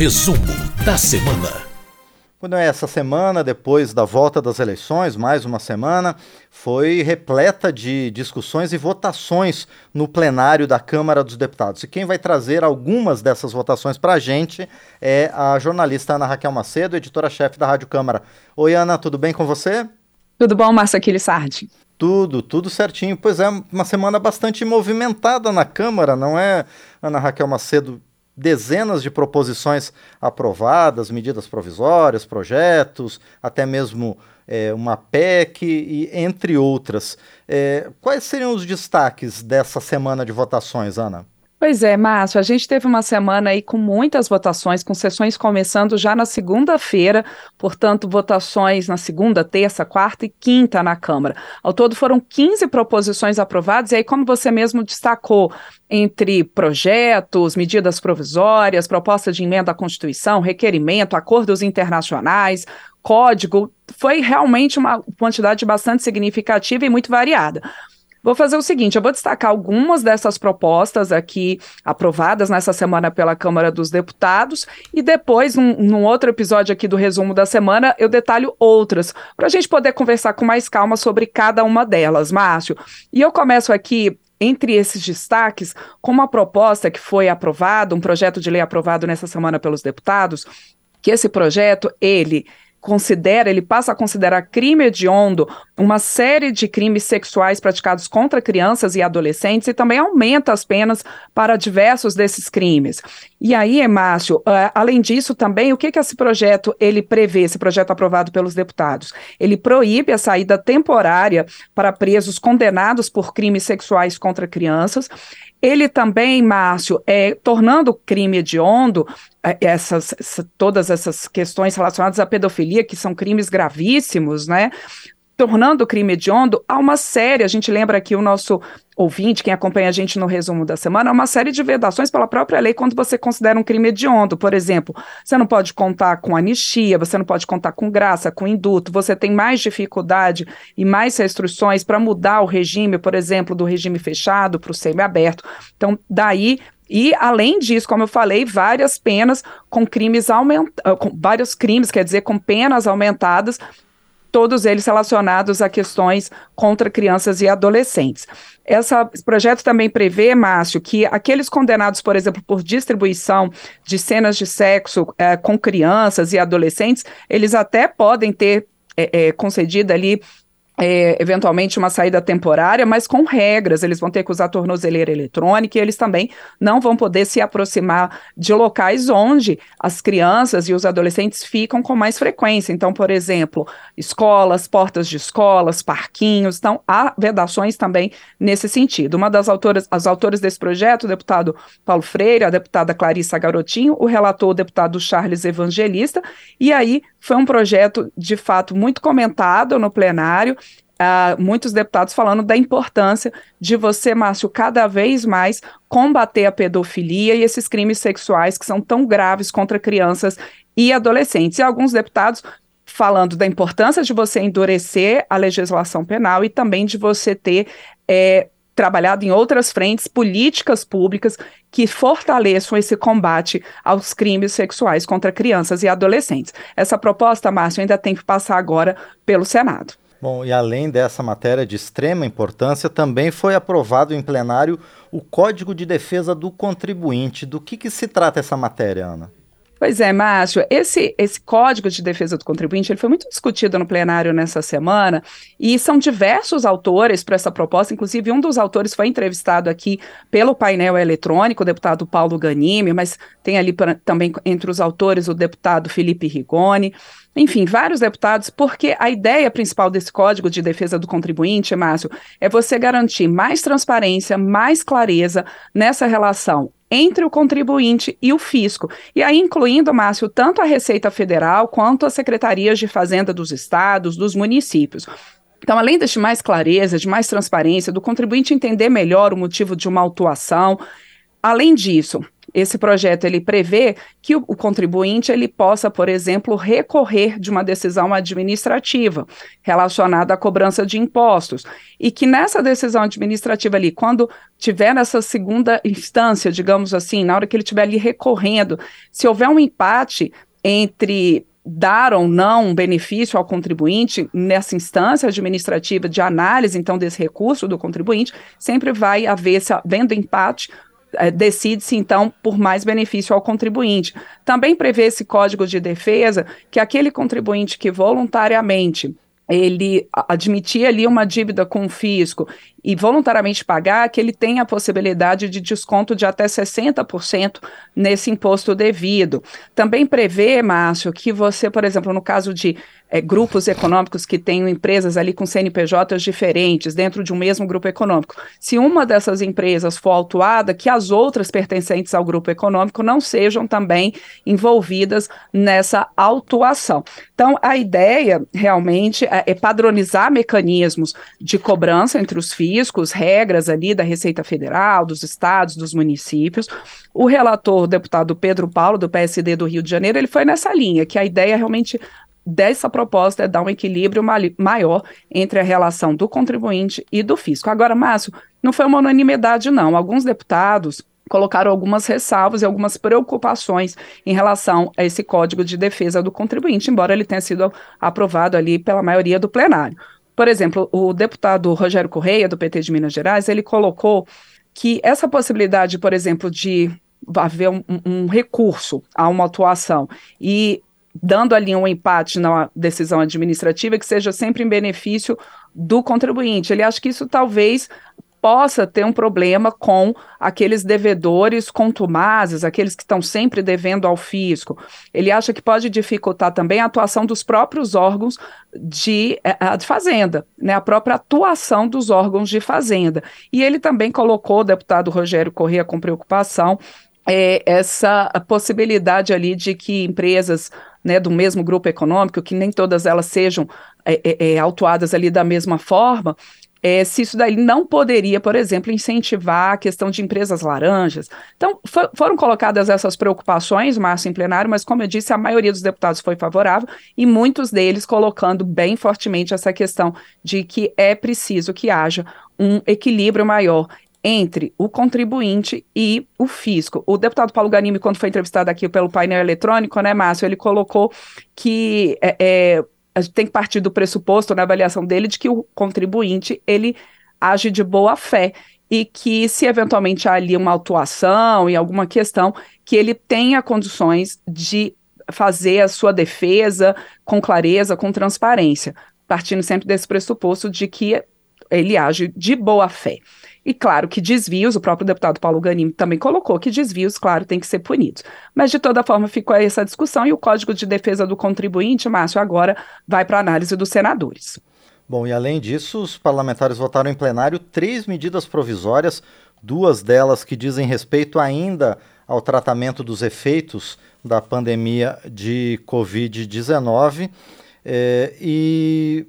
Resumo da semana. Quando é essa semana, depois da volta das eleições, mais uma semana, foi repleta de discussões e votações no plenário da Câmara dos Deputados. E quem vai trazer algumas dessas votações para a gente é a jornalista Ana Raquel Macedo, editora-chefe da Rádio Câmara. Oi, Ana, tudo bem com você? Tudo bom, Márcio Aquiles Sardi? Tudo, tudo certinho. Pois é, uma semana bastante movimentada na Câmara, não é, Ana Raquel Macedo? Dezenas de proposições aprovadas, medidas provisórias, projetos, até mesmo é, uma PEC, e entre outras. É, quais seriam os destaques dessa semana de votações, Ana? Pois é, Márcio, a gente teve uma semana aí com muitas votações, com sessões começando já na segunda-feira, portanto, votações na segunda, terça, quarta e quinta na Câmara. Ao todo foram 15 proposições aprovadas, e aí, como você mesmo destacou, entre projetos, medidas provisórias, proposta de emenda à Constituição, requerimento, acordos internacionais, código, foi realmente uma quantidade bastante significativa e muito variada. Vou fazer o seguinte: eu vou destacar algumas dessas propostas aqui aprovadas nessa semana pela Câmara dos Deputados e depois, num, num outro episódio aqui do resumo da semana, eu detalho outras, para a gente poder conversar com mais calma sobre cada uma delas, Márcio. E eu começo aqui entre esses destaques, com uma proposta que foi aprovada, um projeto de lei aprovado nessa semana pelos deputados, que esse projeto, ele considera, ele passa a considerar crime hediondo uma série de crimes sexuais praticados contra crianças e adolescentes e também aumenta as penas para diversos desses crimes. E aí, Márcio, uh, além disso também, o que que esse projeto ele prevê, esse projeto aprovado pelos deputados? Ele proíbe a saída temporária para presos condenados por crimes sexuais contra crianças ele também, Márcio, é, tornando crime hediondo é, essas, todas essas questões relacionadas à pedofilia, que são crimes gravíssimos, né? Tornando o crime hediondo a uma série, a gente lembra aqui o nosso ouvinte, quem acompanha a gente no resumo da semana, uma série de vedações pela própria lei quando você considera um crime hediondo. Por exemplo, você não pode contar com anistia, você não pode contar com graça, com induto, você tem mais dificuldade e mais restrições para mudar o regime, por exemplo, do regime fechado para o semiaberto. Então, daí e, além disso, como eu falei, várias penas com crimes aumentados, vários crimes, quer dizer, com penas aumentadas todos eles relacionados a questões contra crianças e adolescentes. Esse projeto também prevê, Márcio, que aqueles condenados, por exemplo, por distribuição de cenas de sexo é, com crianças e adolescentes, eles até podem ter é, é, concedido ali é, eventualmente uma saída temporária, mas com regras. Eles vão ter que usar tornozeleira eletrônica e eles também não vão poder se aproximar de locais onde as crianças e os adolescentes ficam com mais frequência. Então, por exemplo, escolas, portas de escolas, parquinhos. Então, há vedações também nesse sentido. Uma das autoras, as autores desse projeto, o deputado Paulo Freire, a deputada Clarissa Garotinho, o relator, o deputado Charles Evangelista, e aí foi um projeto, de fato, muito comentado no plenário, uh, muitos deputados falando da importância de você, Márcio, cada vez mais combater a pedofilia e esses crimes sexuais que são tão graves contra crianças e adolescentes. E alguns deputados falando da importância de você endurecer a legislação penal e também de você ter é, trabalhado em outras frentes, políticas públicas que fortaleçam esse combate aos crimes sexuais contra crianças e adolescentes. Essa proposta, Márcio, ainda tem que passar agora pelo Senado. Bom, e além dessa matéria de extrema importância, também foi aprovado em plenário o Código de Defesa do Contribuinte. Do que, que se trata essa matéria, Ana? Pois é, Márcio, esse, esse Código de Defesa do Contribuinte ele foi muito discutido no plenário nessa semana e são diversos autores para essa proposta, inclusive um dos autores foi entrevistado aqui pelo painel eletrônico, o deputado Paulo Ganimi, mas tem ali pra, também entre os autores o deputado Felipe Rigoni, enfim, vários deputados, porque a ideia principal desse Código de Defesa do Contribuinte, Márcio, é você garantir mais transparência, mais clareza nessa relação entre o contribuinte e o fisco. E aí, incluindo, Márcio, tanto a Receita Federal quanto as secretarias de Fazenda dos estados, dos municípios. Então, além de mais clareza, de mais transparência, do contribuinte entender melhor o motivo de uma autuação, além disso, esse projeto ele prevê que o, contribuinte ele possa, por exemplo, recorrer de uma decisão administrativa relacionada à cobrança de impostos. E que nessa decisão administrativa ali, quando tiver nessa segunda instância, digamos assim, na hora que ele estiver ali recorrendo, se houver um empate entre dar ou não um benefício ao contribuinte nessa instância administrativa de análise, então, desse recurso do contribuinte, sempre vai haver, se havendo empate, decide-se, então, por mais benefício ao contribuinte. Também prevê esse código de defesa que aquele contribuinte que voluntariamente ele admitir ali uma dívida com o fisco e voluntariamente pagar, que ele tem a possibilidade de desconto de até 60% nesse imposto devido. Também prevê, Márcio, que você, por exemplo, no caso de é, grupos econômicos que tenham empresas ali com CNPJs diferentes dentro de um mesmo grupo econômico. Se uma dessas empresas for autuada, que as outras pertencentes ao grupo econômico não sejam também envolvidas nessa autuação. Então, a ideia realmente é, é padronizar mecanismos de cobrança entre os fiscos, regras ali da Receita Federal, dos estados, dos municípios. O relator, o deputado Pedro Paulo, do PSD do Rio de Janeiro, ele foi nessa linha, que a ideia realmente dessa proposta é dar um equilíbrio maior entre a relação do contribuinte e do fisco. Agora, Márcio, não foi uma unanimidade, não. Alguns deputados colocaram algumas ressalvas e algumas preocupações em relação a esse Código de Defesa do Contribuinte, embora ele tenha sido aprovado ali pela maioria do plenário. Por exemplo, o deputado Rogério Correia, do PT de Minas Gerais, ele colocou que essa possibilidade, por exemplo, de haver um, um recurso a uma atuação e dando ali um empate na decisão administrativa que seja sempre em benefício do contribuinte. Ele acha que isso talvez possa ter um problema com aqueles devedores contumazes, aqueles que estão sempre devendo ao fisco. Ele acha que pode dificultar também a atuação dos próprios órgãos de, eh, de fazenda, né, a própria atuação dos órgãos de fazenda. E ele também colocou o deputado Rogério Corrêa com preocupação é, essa possibilidade ali de que empresas né, do mesmo grupo econômico, que nem todas elas sejam é, é, autuadas ali da mesma forma, é, se isso daí não poderia, por exemplo, incentivar a questão de empresas laranjas. Então, for, foram colocadas essas preocupações, Márcio, em plenário, mas, como eu disse, a maioria dos deputados foi favorável e muitos deles colocando bem fortemente essa questão de que é preciso que haja um equilíbrio maior entre o contribuinte e o fisco. O deputado Paulo Ganimi, quando foi entrevistado aqui pelo painel eletrônico, né, Márcio, ele colocou que é, é, a gente tem que partir do pressuposto, na avaliação dele, de que o contribuinte, ele age de boa fé e que se eventualmente há ali uma autuação e alguma questão, que ele tenha condições de fazer a sua defesa com clareza, com transparência, partindo sempre desse pressuposto de que ele age de boa fé. E claro que desvios, o próprio deputado Paulo Ganim também colocou que desvios, claro, têm que ser punidos. Mas de toda forma ficou essa discussão e o Código de Defesa do Contribuinte, Márcio, agora vai para análise dos senadores. Bom, e além disso, os parlamentares votaram em plenário três medidas provisórias, duas delas que dizem respeito ainda ao tratamento dos efeitos da pandemia de Covid-19. É, e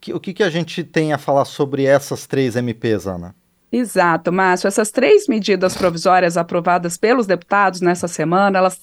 que, o que, que a gente tem a falar sobre essas três MPs, Ana? Exato, Márcio. Essas três medidas provisórias aprovadas pelos deputados nessa semana, elas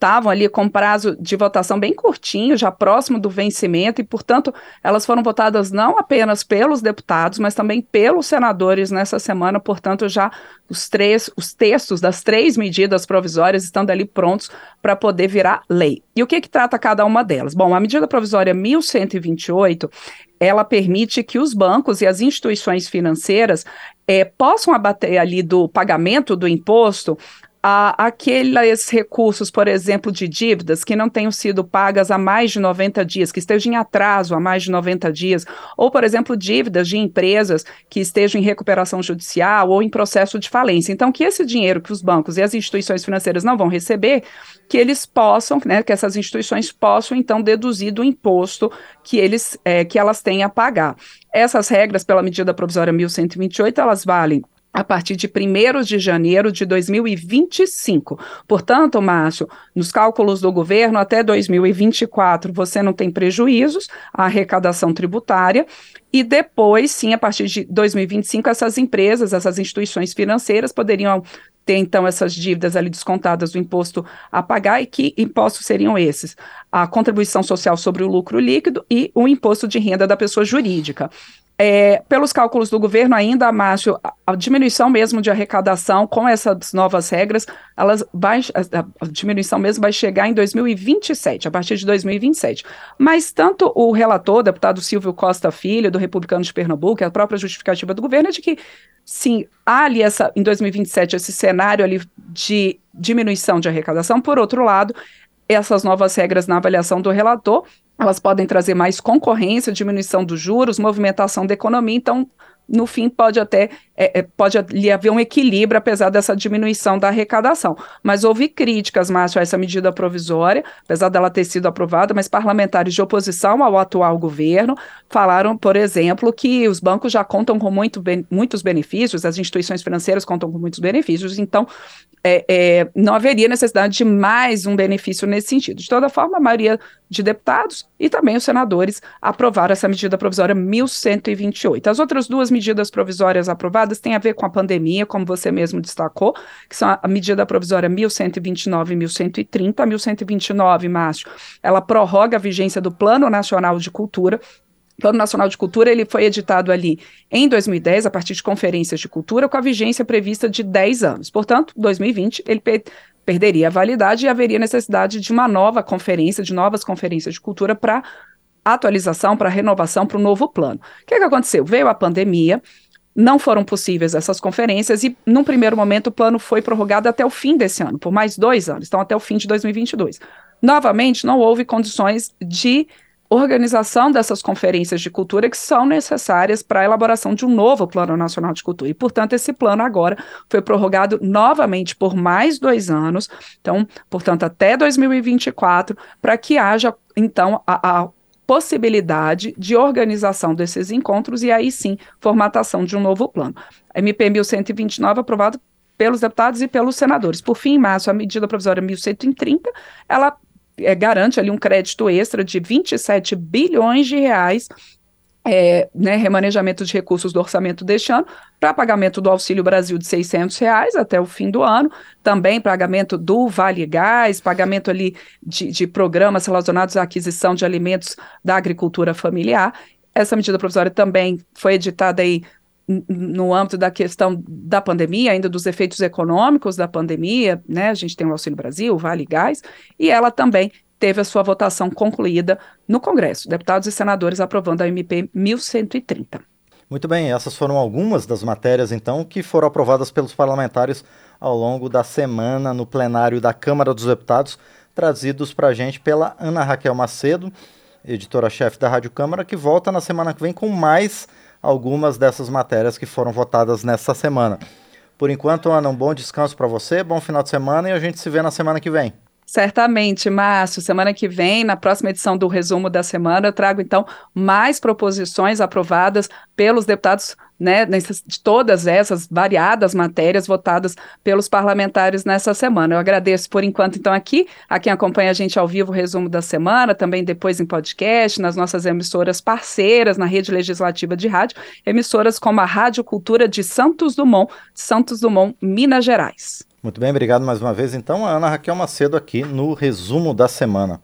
estavam ali com prazo de votação bem curtinho, já próximo do vencimento, e, portanto, elas foram votadas não apenas pelos deputados, mas também pelos senadores nessa semana, portanto, já os três, os textos das três medidas provisórias estão ali prontos para poder virar lei. E o que, que trata cada uma delas? Bom, a medida provisória 1128, ela permite que os bancos e as instituições financeiras é, possam abater ali do pagamento do imposto a, aqueles recursos, por exemplo, de dívidas que não tenham sido pagas há mais de 90 dias, que estejam em atraso há mais de 90 dias, ou, por exemplo, dívidas de empresas que estejam em recuperação judicial ou em processo de falência. Então, que esse dinheiro que os bancos e as instituições financeiras não vão receber, que eles possam, né, que essas instituições possam, então, deduzir do imposto que, eles, é, que elas têm a pagar. Essas regras, pela medida provisória 1128, elas valem a partir de 1 de janeiro de 2025. Portanto, Márcio, nos cálculos do governo, até 2024 você não tem prejuízos à arrecadação tributária, e depois, sim, a partir de 2025, essas empresas, essas instituições financeiras poderiam ter então essas dívidas ali descontadas do imposto a pagar e que impostos seriam esses? A contribuição social sobre o lucro líquido e o imposto de renda da pessoa jurídica. É, pelos cálculos do governo, ainda, Márcio, a, diminuição mesmo de arrecadação com essas novas regras, elas vai, a, diminuição mesmo vai chegar em 2027, a partir de 2027. Mas tanto o relator, deputado Silvio Costa Filho, do Republicano de Pernambuco, a própria justificativa do governo é de que, sim, há ali essa, em 2027 esse cenário ali de diminuição de arrecadação, por outro lado, essas novas regras na avaliação do relator elas podem trazer mais concorrência, diminuição dos juros, movimentação da economia, então no fim pode até é, é, pode haver um equilíbrio apesar dessa diminuição da arrecadação. Mas houve críticas, Márcio, a essa medida provisória, apesar dela ter sido aprovada, mas parlamentares de oposição ao atual governo falaram, por exemplo, que os bancos já contam com muito, muitos benefícios, as instituições financeiras contam com muitos benefícios, então é, é, não haveria necessidade de mais um benefício nesse sentido. De toda forma, a maioria de deputados e também os senadores aprovaram essa medida provisória 1128. As outras duas medidas provisórias aprovadas têm a ver com a pandemia, como você mesmo destacou, que são a medida provisória 1129 e 1130. A 1129, Márcio, ela prorroga a vigência do Plano Nacional de Cultura, Plano Nacional de Cultura ele foi editado ali em 2010, a partir de conferências de cultura, com a vigência prevista de 10 anos. Portanto, 2020 ele pe perderia a validade e haveria necessidade de uma nova conferência, de novas conferências de cultura para atualização, para renovação, para o novo plano. O que, que aconteceu? Veio a pandemia, não foram possíveis essas conferências e, num primeiro momento, o plano foi prorrogado até o fim desse ano, por mais dois anos, então até o fim de 2022. Novamente, não houve condições de organização dessas conferências de cultura que são necessárias para a elaboração de um novo Plano Nacional de Cultura. E, portanto, esse plano agora foi prorrogado novamente por mais dois anos, então, portanto, até 2024, para que haja, então, a, a possibilidade de organização desses encontros e aí sim formatação de um novo plano. MP 1129 aprovado pelos deputados e pelos senadores. Por fim, em março, a medida provisória 1130, ela é, garante ali um crédito extra de 27 bilhões de reais é, né, remanejamento de recursos do orçamento deste ano, para pagamento do Auxílio Brasil de 600 reais até o fim do ano, também pagamento do Vale Gás, pagamento ali de, de programas relacionados à aquisição de alimentos da agricultura familiar. Essa medida provisória também foi editada aí no âmbito da questão da pandemia, ainda dos efeitos econômicos da pandemia, né? A gente tem o Auxílio Brasil, Vale Gás, e ela também teve a sua votação concluída no Congresso, deputados e senadores aprovando a MP 1130. Muito bem, essas foram algumas das matérias, então, que foram aprovadas pelos parlamentares ao longo da semana no plenário da Câmara dos Deputados, trazidos para a gente pela Ana Raquel Macedo, editora-chefe da Rádio Câmara, que volta na semana que vem com mais algumas dessas matérias que foram votadas nessa semana. Por enquanto, Ana, um bom descanso para você, bom final de semana e a gente se vê na semana que vem. Certamente, Márcio. Semana que vem, na próxima edição do resumo da semana, eu trago então mais proposições aprovadas pelos deputados, né, nessas, de todas essas variadas matérias votadas pelos parlamentares nessa semana. Eu agradeço por enquanto, então, aqui, a quem acompanha a gente ao vivo, o resumo da semana, também depois em podcast, nas nossas emissoras parceiras, na rede legislativa de rádio, emissoras como a Rádio Cultura de Santos Dumont, Santos Dumont, Minas Gerais. Muito bem, obrigado mais uma vez. Então, a Ana Raquel Macedo aqui no resumo da semana.